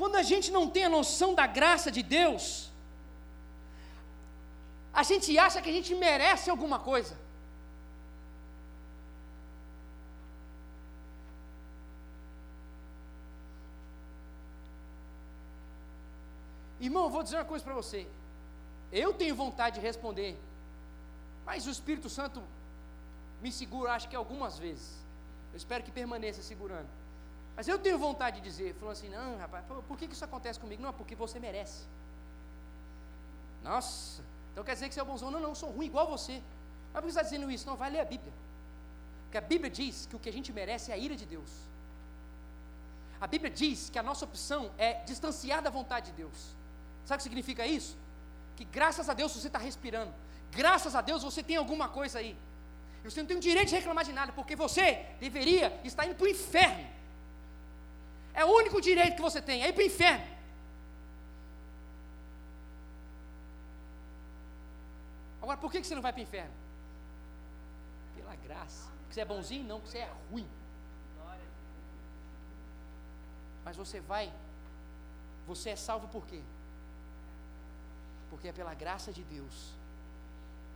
Quando a gente não tem a noção da graça de Deus, a gente acha que a gente merece alguma coisa. Irmão, eu vou dizer uma coisa para você. Eu tenho vontade de responder, mas o Espírito Santo me segura, acho que algumas vezes. Eu espero que permaneça segurando. Mas eu tenho vontade de dizer, falou assim, não, rapaz, por que isso acontece comigo? Não, porque você merece. Nossa, então quer dizer que você é bonzão? Não, não, sou ruim igual você. Mas por que você está dizendo isso? Não, vai ler a Bíblia. Porque a Bíblia diz que o que a gente merece é a ira de Deus. A Bíblia diz que a nossa opção é distanciar da vontade de Deus. Sabe o que significa isso? Que graças a Deus você está respirando. Graças a Deus você tem alguma coisa aí. Você não tem o direito de reclamar de nada, porque você deveria estar indo para o inferno. É o único direito que você tem, é ir para o inferno. Agora, por que você não vai para o inferno? Pela graça. Porque você é bonzinho? Não, porque você é ruim. Mas você vai, você é salvo por quê? porque é pela graça de Deus.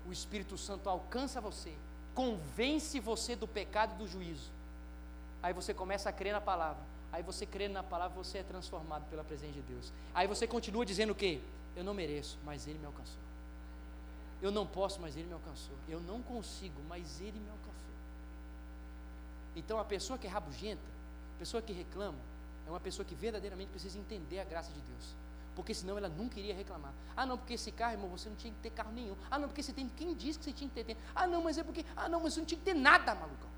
O Espírito Santo alcança você, convence você do pecado e do juízo. Aí você começa a crer na palavra. Aí você crê na palavra, você é transformado pela presença de Deus. Aí você continua dizendo o quê? Eu não mereço, mas Ele me alcançou. Eu não posso, mas Ele me alcançou. Eu não consigo, mas Ele me alcançou. Então a pessoa que é rabugenta, a pessoa que reclama, é uma pessoa que verdadeiramente precisa entender a graça de Deus porque senão ela nunca iria reclamar. Ah, não, porque esse carro, irmão, você não tinha que ter carro nenhum. Ah, não, porque você tem. Quem disse que você tinha que ter? Ah, não, mas é porque. Ah, não, mas você não tinha que ter nada, malucão.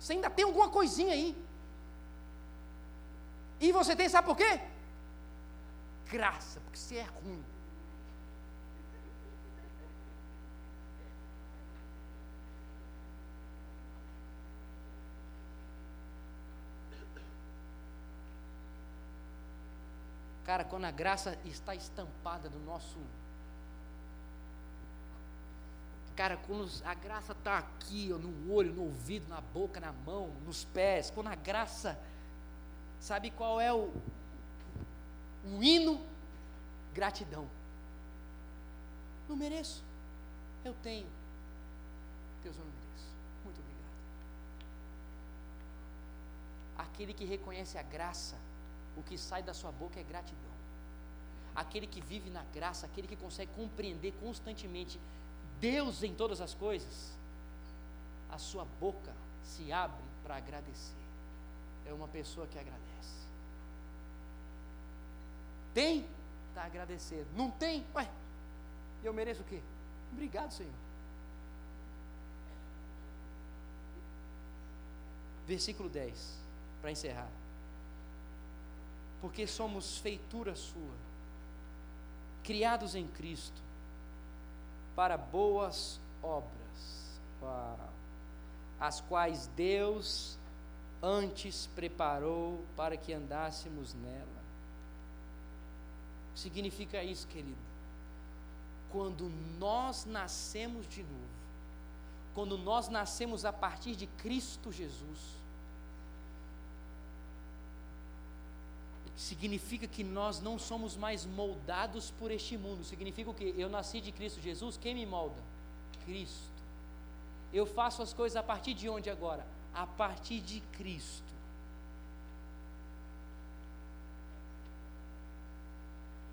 Você ainda tem alguma coisinha aí. E você tem, sabe por quê? Graça, porque você é ruim. Cara, quando a graça está estampada no nosso. Cara, quando a graça está aqui, no olho, no ouvido, na boca, na mão, nos pés, quando a graça. Sabe qual é o, o hino? Gratidão. Não mereço. Eu tenho. Deus, eu não mereço. Muito obrigado. Aquele que reconhece a graça o que sai da sua boca é gratidão. Aquele que vive na graça, aquele que consegue compreender constantemente Deus em todas as coisas, a sua boca se abre para agradecer. É uma pessoa que agradece. Tem? Está agradecendo. Não tem? Ué, eu mereço o quê? Obrigado, Senhor. Versículo 10, para encerrar porque somos feitura sua, criados em Cristo, para boas obras, as quais Deus antes preparou para que andássemos nela. Significa isso, querido. Quando nós nascemos de novo, quando nós nascemos a partir de Cristo Jesus, significa que nós não somos mais moldados por este mundo. Significa o que? Eu nasci de Cristo Jesus, quem me molda? Cristo. Eu faço as coisas a partir de onde agora? A partir de Cristo.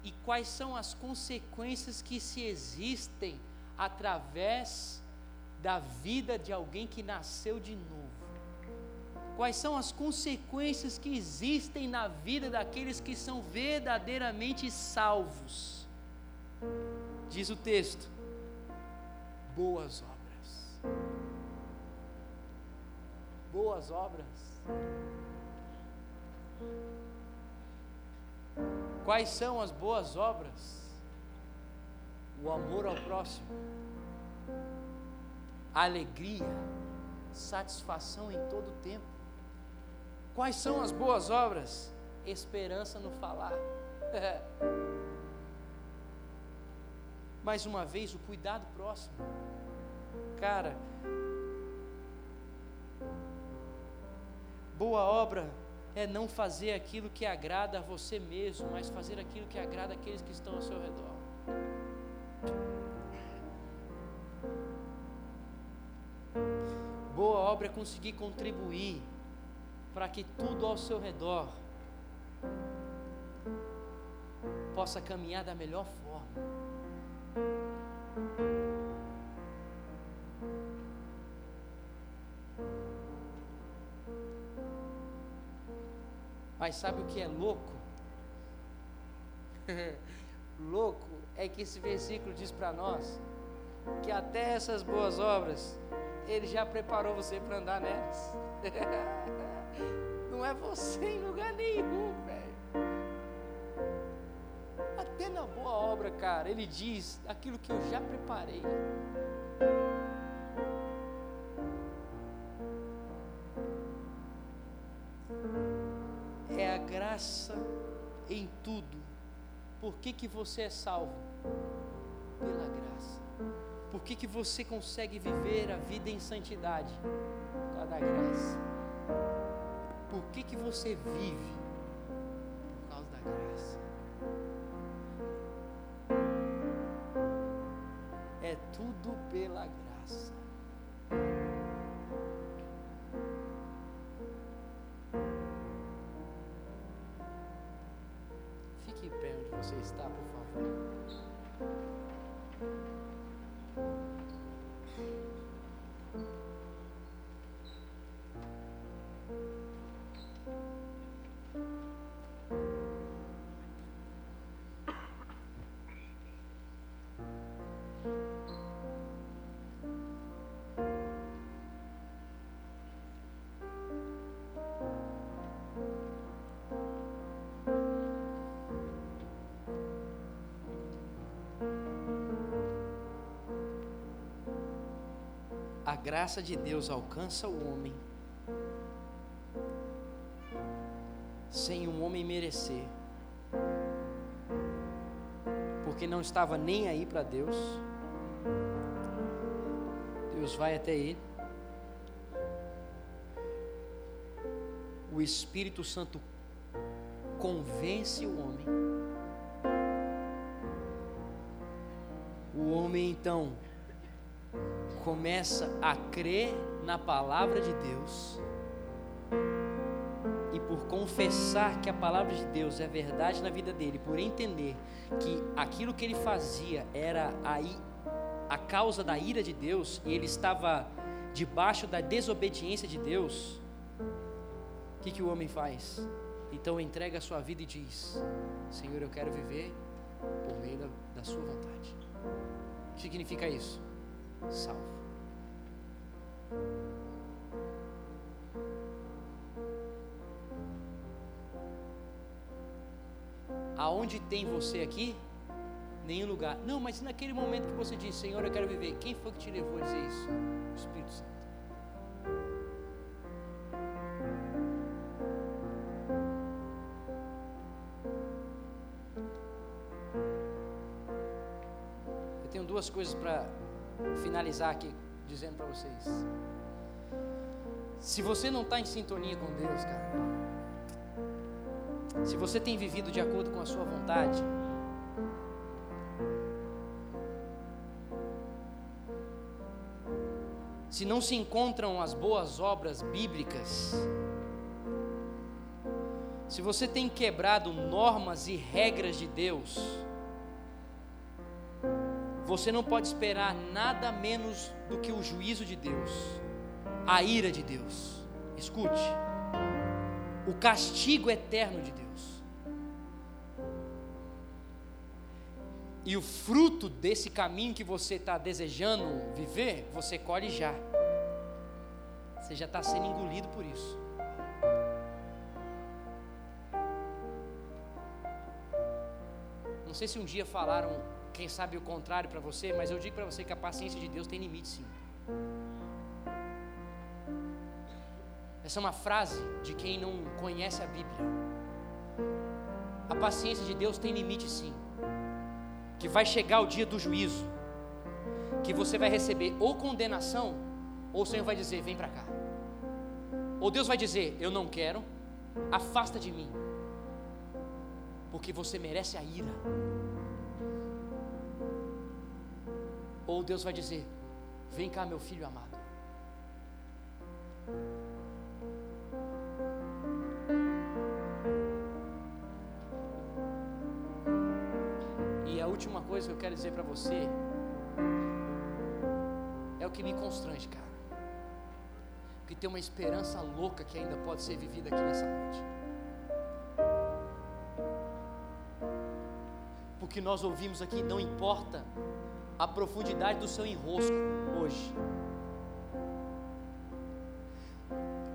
E quais são as consequências que se existem através da vida de alguém que nasceu de novo. Quais são as consequências que existem na vida daqueles que são verdadeiramente salvos? Diz o texto: boas obras. Boas obras. Quais são as boas obras? O amor ao próximo, alegria, satisfação em todo o tempo. Quais são as boas obras? Esperança no falar. Mais uma vez, o cuidado próximo. Cara, boa obra é não fazer aquilo que agrada a você mesmo, mas fazer aquilo que agrada aqueles que estão ao seu redor. Boa obra é conseguir contribuir para que tudo ao seu redor possa caminhar da melhor forma. Mas sabe o que é louco? louco é que esse versículo diz para nós que até essas boas obras ele já preparou você para andar nelas. Não é você em lugar nenhum, velho. Até na boa obra, cara, ele diz aquilo que eu já preparei. graça em tudo. Por que, que você é salvo? Pela graça. Por que, que você consegue viver a vida em santidade? Por causa da graça. Por que, que você vive? A graça de Deus alcança o homem sem um homem merecer, porque não estava nem aí para Deus. Deus vai até ele. O Espírito Santo convence o homem. O homem então começa a crer na palavra de Deus e por confessar que a palavra de Deus é verdade na vida dele, por entender que aquilo que ele fazia era a, a causa da ira de Deus e ele estava debaixo da desobediência de Deus, o que, que o homem faz? Então entrega a sua vida e diz: Senhor, eu quero viver por meio da, da Sua vontade. O que significa isso? Salvo. Aonde tem você aqui? Nenhum lugar. Não, mas naquele momento que você disse, Senhor, eu quero viver, quem foi que te levou a dizer isso? O Espírito Santo. Duas coisas para finalizar aqui dizendo para vocês. Se você não está em sintonia com Deus, cara, se você tem vivido de acordo com a sua vontade, se não se encontram as boas obras bíblicas, se você tem quebrado normas e regras de Deus, você não pode esperar nada menos do que o juízo de Deus, a ira de Deus. Escute, o castigo eterno de Deus. E o fruto desse caminho que você está desejando viver, você colhe já. Você já está sendo engolido por isso. Não sei se um dia falaram, quem sabe o contrário para você, mas eu digo para você que a paciência de Deus tem limite sim. Essa é uma frase de quem não conhece a Bíblia. A paciência de Deus tem limite sim. Que vai chegar o dia do juízo, que você vai receber ou condenação, ou o Senhor vai dizer: vem para cá. Ou Deus vai dizer: Eu não quero, afasta de mim, porque você merece a ira. Ou Deus vai dizer: Vem cá, meu filho amado. E a última coisa que eu quero dizer para você é o que me constrange, cara que tem uma esperança louca que ainda pode ser vivida aqui nessa noite. Porque nós ouvimos aqui, não importa a profundidade do seu enrosco hoje.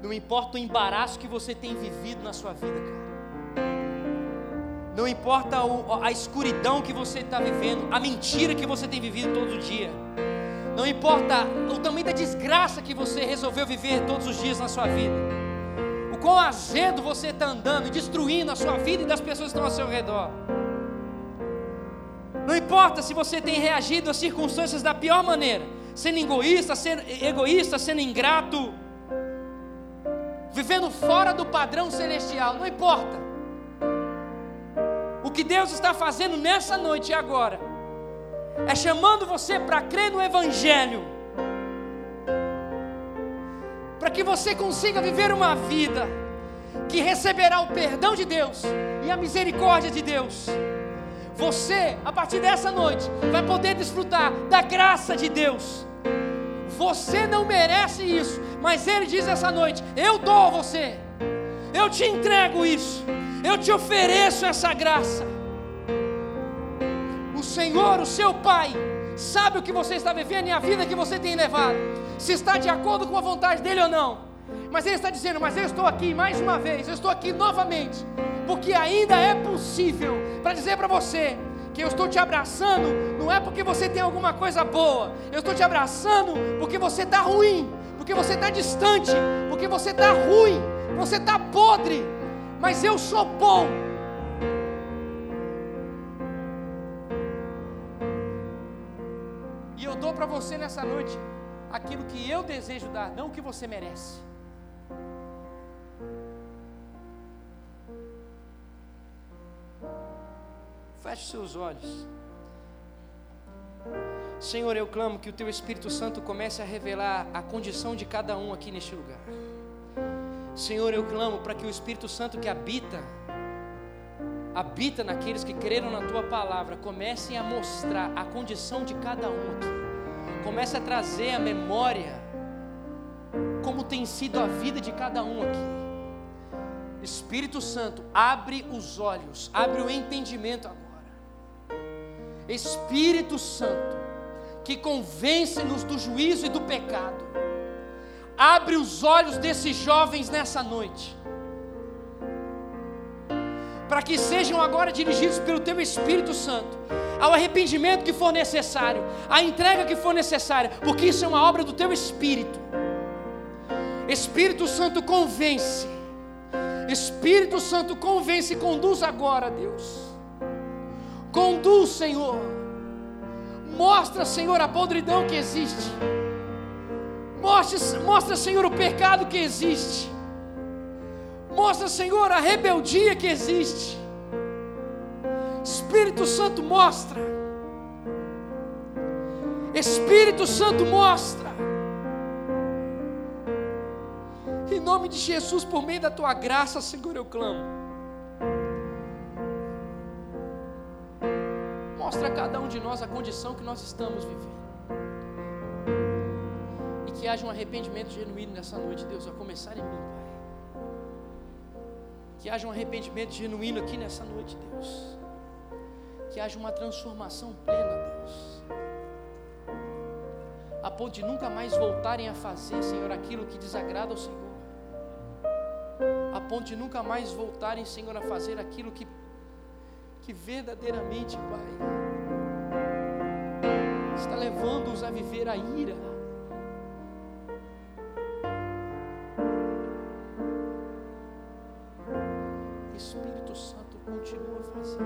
Não importa o embaraço que você tem vivido na sua vida, cara. Não importa a escuridão que você está vivendo, a mentira que você tem vivido todo dia não importa o tamanho da desgraça que você resolveu viver todos os dias na sua vida. O quão azedo você está andando destruindo a sua vida e das pessoas que estão ao seu redor. Não importa se você tem reagido às circunstâncias da pior maneira, sendo egoísta, sendo egoísta, sendo ingrato, vivendo fora do padrão celestial, não importa. O que Deus está fazendo nessa noite e agora é chamando você para crer no Evangelho, para que você consiga viver uma vida que receberá o perdão de Deus e a misericórdia de Deus. Você, a partir dessa noite, vai poder desfrutar da graça de Deus. Você não merece isso, mas Ele diz essa noite: Eu dou a você, eu te entrego isso, eu te ofereço essa graça. Senhor, o seu Pai, sabe o que você está vivendo e a vida que você tem levado, se está de acordo com a vontade dEle ou não. Mas Ele está dizendo: Mas eu estou aqui mais uma vez, eu estou aqui novamente, porque ainda é possível para dizer para você que eu estou te abraçando, não é porque você tem alguma coisa boa, eu estou te abraçando porque você está ruim, porque você está distante, porque você está ruim, você está podre, mas eu sou bom dou para você nessa noite aquilo que eu desejo dar, não o que você merece. Feche seus olhos. Senhor, eu clamo que o Teu Espírito Santo comece a revelar a condição de cada um aqui neste lugar. Senhor, eu clamo para que o Espírito Santo que habita, habita naqueles que creram na Tua palavra, comecem a mostrar a condição de cada um aqui. Comece a trazer a memória como tem sido a vida de cada um aqui. Espírito Santo, abre os olhos, abre o entendimento agora. Espírito Santo, que convence-nos do juízo e do pecado, abre os olhos desses jovens nessa noite, para que sejam agora dirigidos pelo Teu Espírito Santo ao arrependimento que for necessário, à entrega que for necessária, porque isso é uma obra do teu Espírito. Espírito Santo convence, Espírito Santo convence e conduz agora, Deus. Conduz, Senhor. Mostra, Senhor, a podridão que existe. Mostra, mostra, Senhor, o pecado que existe. Mostra, Senhor, a rebeldia que existe. Espírito Santo mostra. Espírito Santo mostra. Em nome de Jesus, por meio da tua graça, Senhor, eu clamo. Mostra a cada um de nós a condição que nós estamos vivendo. E que haja um arrependimento genuíno nessa noite, Deus, a começar em mim, Pai. Que haja um arrependimento genuíno aqui nessa noite, Deus. Que haja uma transformação plena, Deus. A ponto de nunca mais voltarem a fazer, Senhor, aquilo que desagrada ao Senhor. A ponto de nunca mais voltarem, Senhor, a fazer aquilo que que verdadeiramente, Pai, está levando-os a viver a ira. Espírito Santo continua fazer.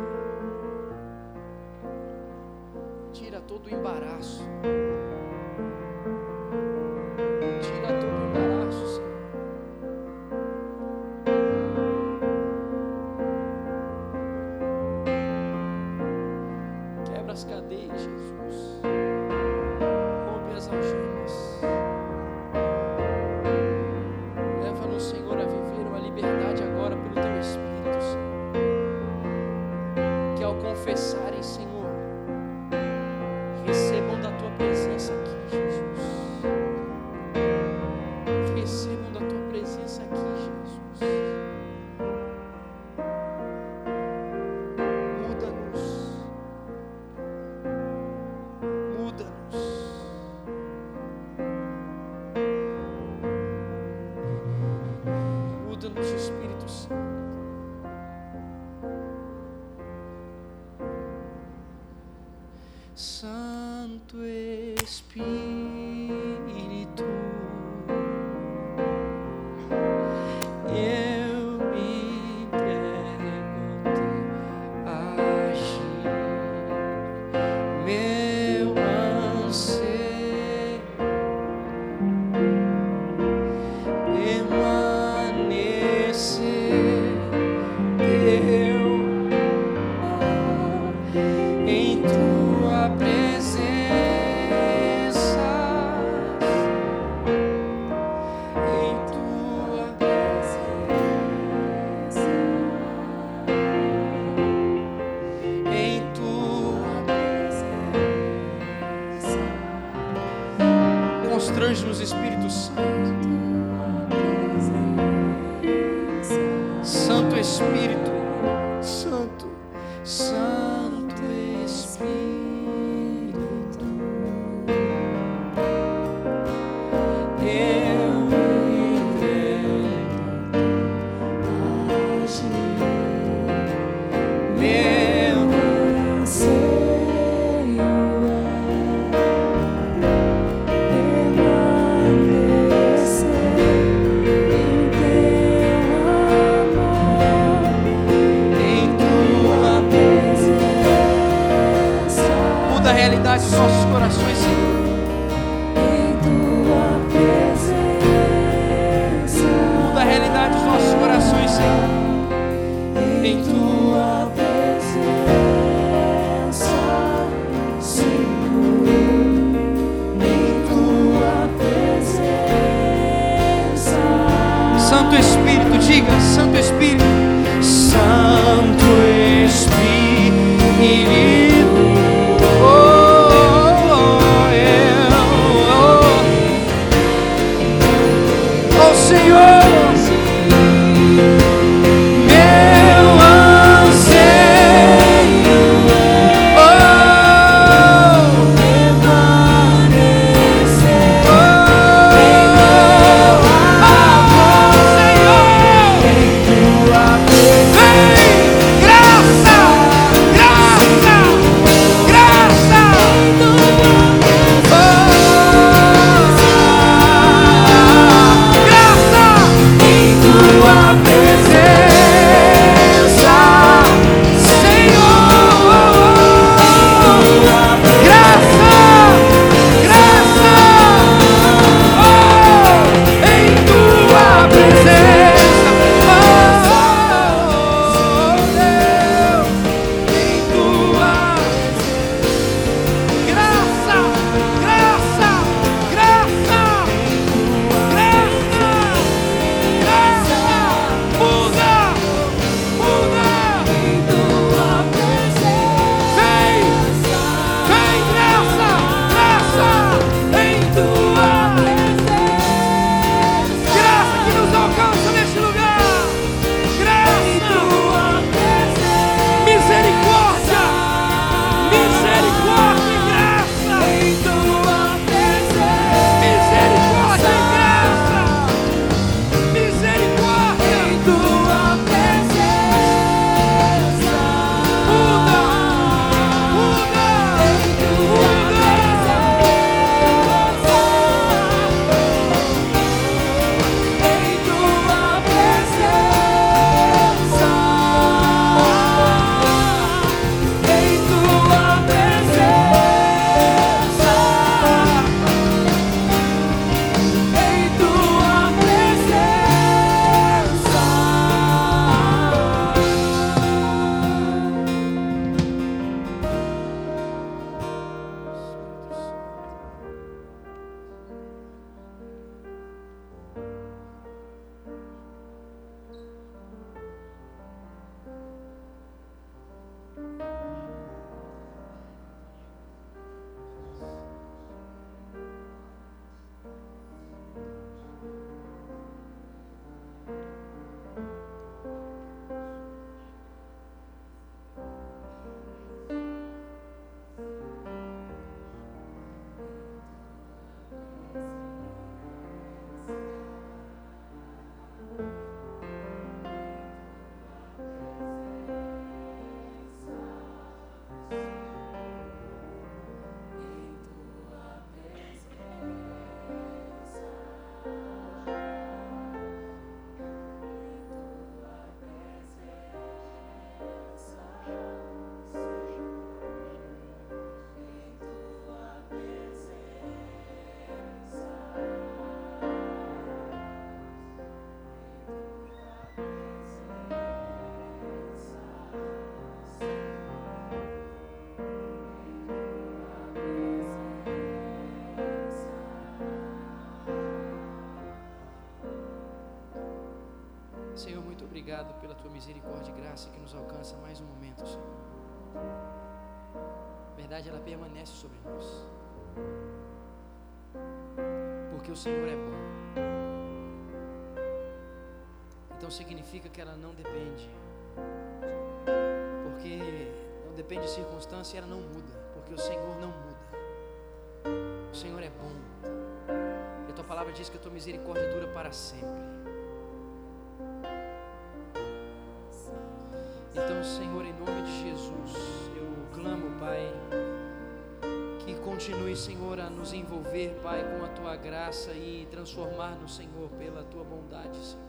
Tira todo o embaraço. sun. os nossos corações, Senhor. Em tua presença. Muda a realidade dos nossos corações, Senhor. Em tua presença, Senhor. Em tua presença. Santo Espírito, diga, Santo Espírito. Obrigado pela tua misericórdia e graça que nos alcança mais um momento, Senhor. A verdade, ela permanece sobre nós. Porque o Senhor é bom. Então significa que ela não depende. Porque não depende de circunstância e ela não muda. Porque o Senhor não muda. O Senhor é bom. E a tua palavra diz que a tua misericórdia dura para sempre. Pai, com a tua graça e transformar-nos, Senhor, pela tua bondade, Senhor.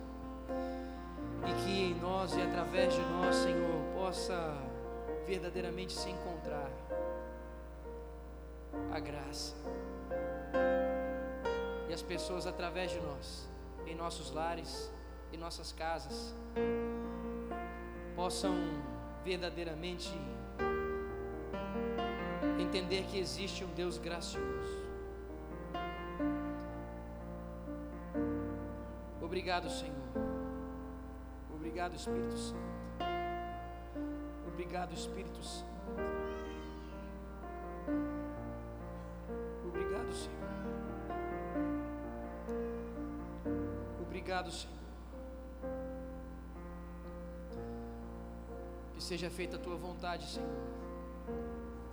E que em nós e através de nós, Senhor, possa verdadeiramente se encontrar a graça. E as pessoas através de nós, em nossos lares, em nossas casas, possam verdadeiramente entender que existe um Deus gracioso. Obrigado, Senhor. Obrigado, Espírito Santo. Obrigado, Espírito Santo. Obrigado, Senhor. Obrigado, Senhor. seja feita a tua vontade, Senhor.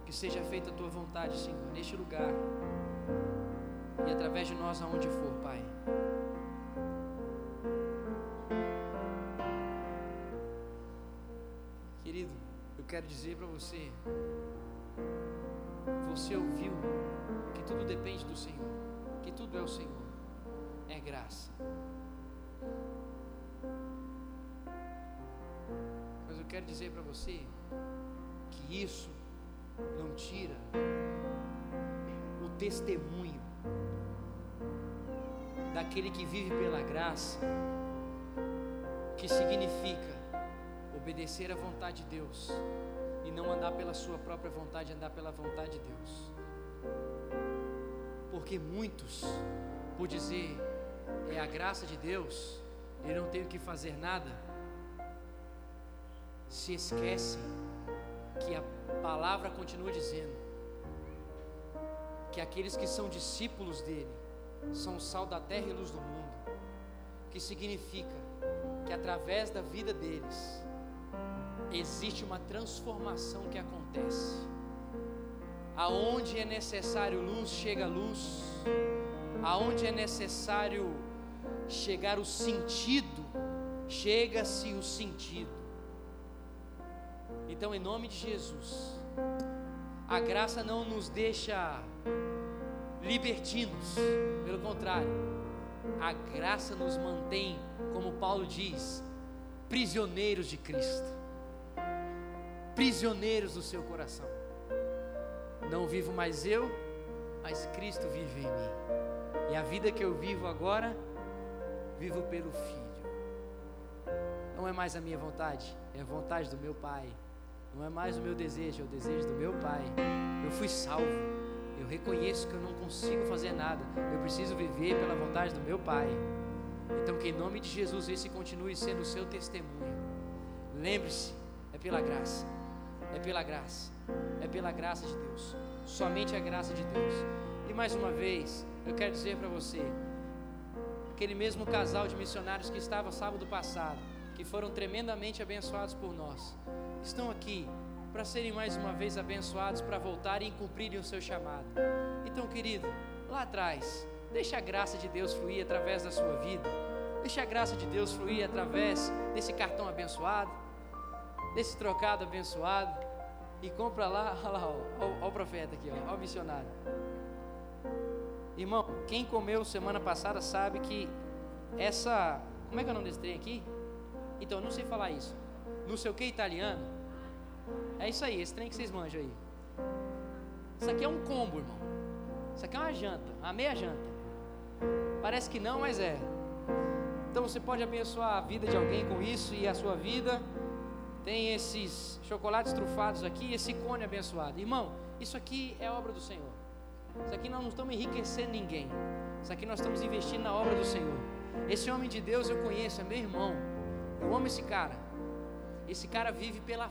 Que seja feita a tua vontade, Senhor, neste lugar e através de nós aonde for, Pai. Quero dizer para você, você ouviu que tudo depende do Senhor, que tudo é o Senhor, é graça. eu quero dizer para você que isso não tira o testemunho daquele que vive pela graça, que significa obedecer à vontade de Deus e não andar pela sua própria vontade, andar pela vontade de Deus. Porque muitos, por dizer é a graça de Deus, eu não tenho que fazer nada, se esquecem que a palavra continua dizendo que aqueles que são discípulos dele são sal da terra e luz do mundo, que significa que através da vida deles existe uma transformação que acontece. Aonde é necessário luz, chega luz. Aonde é necessário chegar o sentido, chega-se o sentido. Então, em nome de Jesus, a graça não nos deixa libertinos, pelo contrário, a graça nos mantém, como Paulo diz, prisioneiros de Cristo, prisioneiros do seu coração. Não vivo mais eu, mas Cristo vive em mim, e a vida que eu vivo agora, vivo pelo Filho. Não é mais a minha vontade, é a vontade do meu Pai não é mais o meu desejo, é o desejo do meu Pai. Eu fui salvo. Eu reconheço que eu não consigo fazer nada. Eu preciso viver pela vontade do meu Pai. Então, que em nome de Jesus esse continue sendo o seu testemunho. Lembre-se, é pela graça. É pela graça. É pela graça de Deus. Somente a graça de Deus. E mais uma vez, eu quero dizer para você, aquele mesmo casal de missionários que estava sábado passado, que foram tremendamente abençoados por nós estão aqui para serem mais uma vez abençoados, para voltarem e cumprirem o seu chamado. Então, querido, lá atrás, deixa a graça de Deus fluir através da sua vida, deixa a graça de Deus fluir através desse cartão abençoado, desse trocado abençoado, e compra lá, olha lá, olha o profeta aqui, olha o missionário. Irmão, quem comeu semana passada sabe que essa. Como é que é o nome desse trem aqui? Então, eu não sei falar isso. Não sei o que italiano. É isso aí, esse trem que vocês manjam aí. Isso aqui é um combo, irmão. Isso aqui é uma janta, uma meia janta. Parece que não, mas é. Então você pode abençoar a vida de alguém com isso e a sua vida. Tem esses chocolates trufados aqui, esse cone abençoado. Irmão, isso aqui é obra do Senhor. Isso aqui nós não estamos enriquecendo ninguém. Isso aqui nós estamos investindo na obra do Senhor. Esse homem de Deus eu conheço, é meu irmão. Eu amo esse cara. Esse cara vive pela